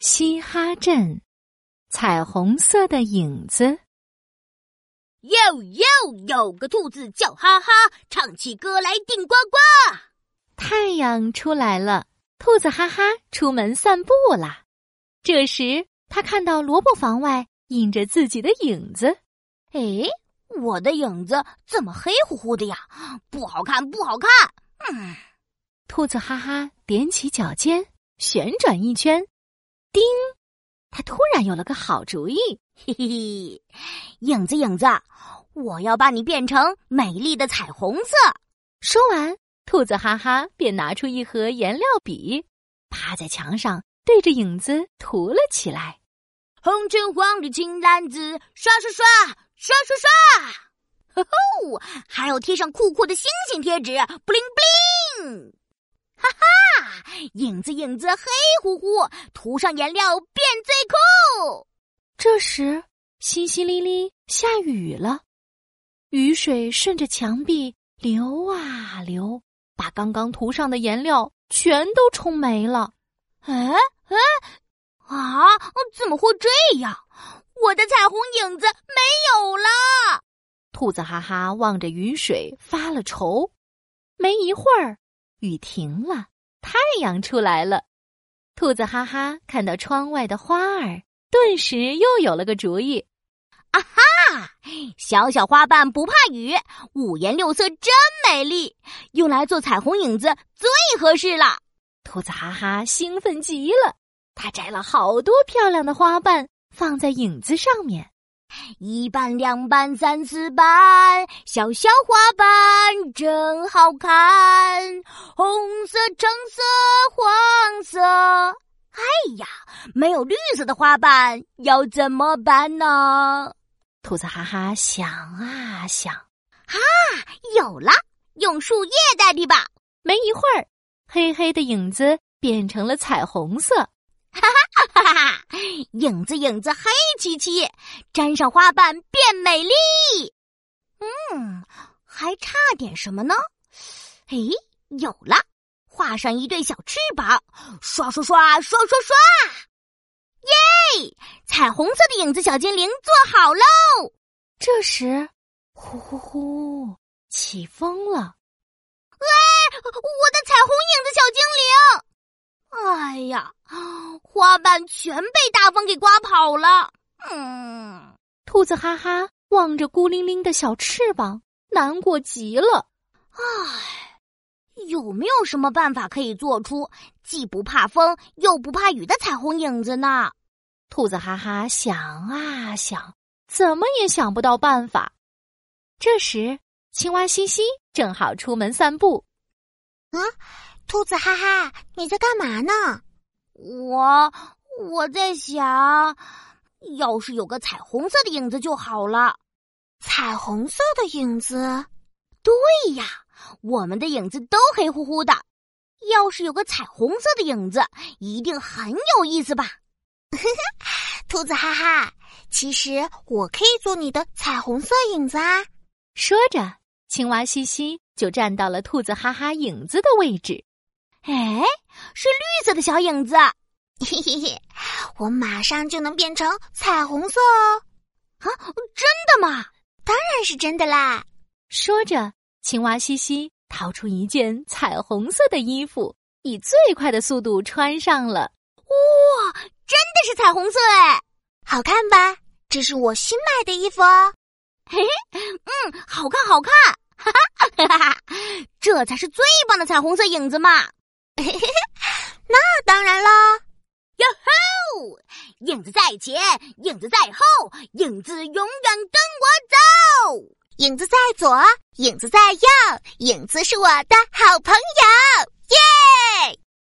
嘻哈镇，彩虹色的影子。哟哟，有个兔子叫哈哈，唱起歌来顶呱呱。太阳出来了，兔子哈哈出门散步啦。这时，他看到萝卜房外印着自己的影子。哎，我的影子怎么黑乎乎的呀？不好看，不好看。嗯，兔子哈哈踮起脚尖，旋转一圈。叮！他突然有了个好主意，嘿嘿嘿，影子影子，我要把你变成美丽的彩虹色。说完，兔子哈哈便拿出一盒颜料笔，趴在墙上对着影子涂了起来。红橙黄绿青蓝紫，刷刷刷，刷刷刷！吼吼，还要贴上酷酷的星星贴纸，布灵布灵！哈哈，影子影子黑乎乎，涂上颜料变最酷。这时，淅淅沥沥下雨了，雨水顺着墙壁流啊流，把刚刚涂上的颜料全都冲没了。哎哎啊！怎么会这样？我的彩虹影子没有了。兔子哈哈望着雨水发了愁。没一会儿。雨停了，太阳出来了。兔子哈哈看到窗外的花儿，顿时又有了个主意。啊哈！小小花瓣不怕雨，五颜六色真美丽，用来做彩虹影子最合适了。兔子哈哈兴奋极了，他摘了好多漂亮的花瓣，放在影子上面。一瓣两瓣三四瓣，小小花瓣真好看。红色、橙色、黄色，哎呀，没有绿色的花瓣要怎么办呢？兔子哈哈想啊想，啊，有了，用树叶代替吧。没一会儿，黑黑的影子变成了彩虹色。哈哈哈哈哈！影子影子黑漆漆，沾上花瓣变美丽。嗯，还差点什么呢？哎，有了！画上一对小翅膀，刷刷刷刷刷刷！耶！彩虹色的影子小精灵做好喽。这时，呼呼呼，起风了。哎，我的彩虹影子小精灵！哎呀，花瓣全被大风给刮跑了。嗯，兔子哈哈望着孤零零的小翅膀，难过极了。唉，有没有什么办法可以做出既不怕风又不怕雨的彩虹影子呢？兔子哈哈想啊想，怎么也想不到办法。这时，青蛙西西正好出门散步。啊。兔子哈哈，你在干嘛呢？我我在想，要是有个彩虹色的影子就好了。彩虹色的影子？对呀，我们的影子都黑乎乎的。要是有个彩虹色的影子，一定很有意思吧？兔子哈哈，其实我可以做你的彩虹色影子啊！说着，青蛙西西就站到了兔子哈哈影子的位置。哎，是绿色的小影子，嘿嘿嘿，我马上就能变成彩虹色哦！啊，真的吗？当然是真的啦！说着，青蛙西西掏出一件彩虹色的衣服，以最快的速度穿上了。哇，真的是彩虹色哎，好看吧？这是我新买的衣服哦。嘿，嗯，好看，好看，哈哈哈哈！这才是最棒的彩虹色影子嘛！嘿嘿嘿，那当然啦！哟吼，影子在前，影子在后，影子永远跟我走。影子在左，影子在右，影子是我的好朋友，耶！